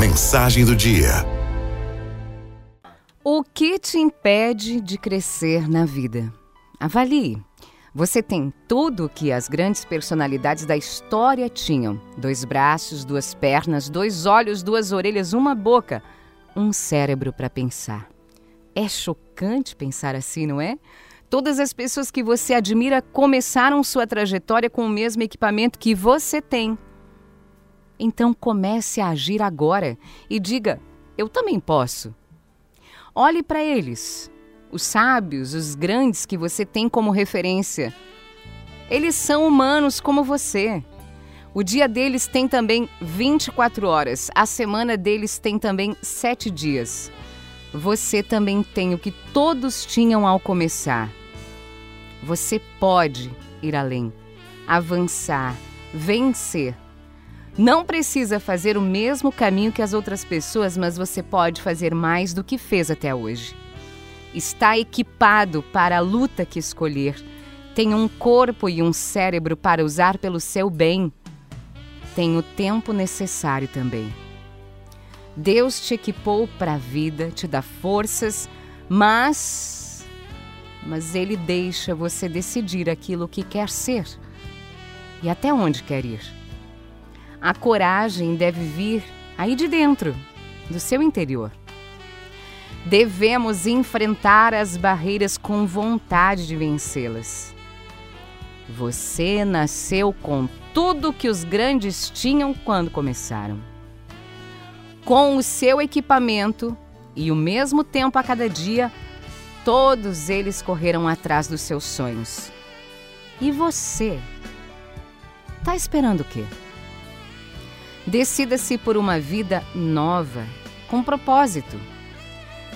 Mensagem do dia. O que te impede de crescer na vida? Avalie. Você tem tudo o que as grandes personalidades da história tinham: dois braços, duas pernas, dois olhos, duas orelhas, uma boca, um cérebro para pensar. É chocante pensar assim, não é? Todas as pessoas que você admira começaram sua trajetória com o mesmo equipamento que você tem. Então comece a agir agora e diga: eu também posso. Olhe para eles os sábios, os grandes que você tem como referência. Eles são humanos como você. O dia deles tem também 24 horas, a semana deles tem também 7 dias. Você também tem o que todos tinham ao começar. Você pode ir além, avançar, vencer. Não precisa fazer o mesmo caminho que as outras pessoas, mas você pode fazer mais do que fez até hoje está equipado para a luta que escolher, tem um corpo e um cérebro para usar pelo seu bem, tem o tempo necessário também. Deus te equipou para a vida, te dá forças, mas mas ele deixa você decidir aquilo que quer ser e até onde quer ir. A coragem deve vir aí de dentro, do seu interior. Devemos enfrentar as barreiras com vontade de vencê-las. Você nasceu com tudo que os grandes tinham quando começaram. Com o seu equipamento e o mesmo tempo a cada dia, todos eles correram atrás dos seus sonhos. E você? Tá esperando o quê? Decida-se por uma vida nova, com propósito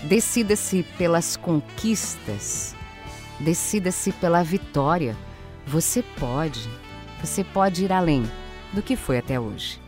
Decida-se pelas conquistas. Decida-se pela vitória. Você pode. Você pode ir além do que foi até hoje.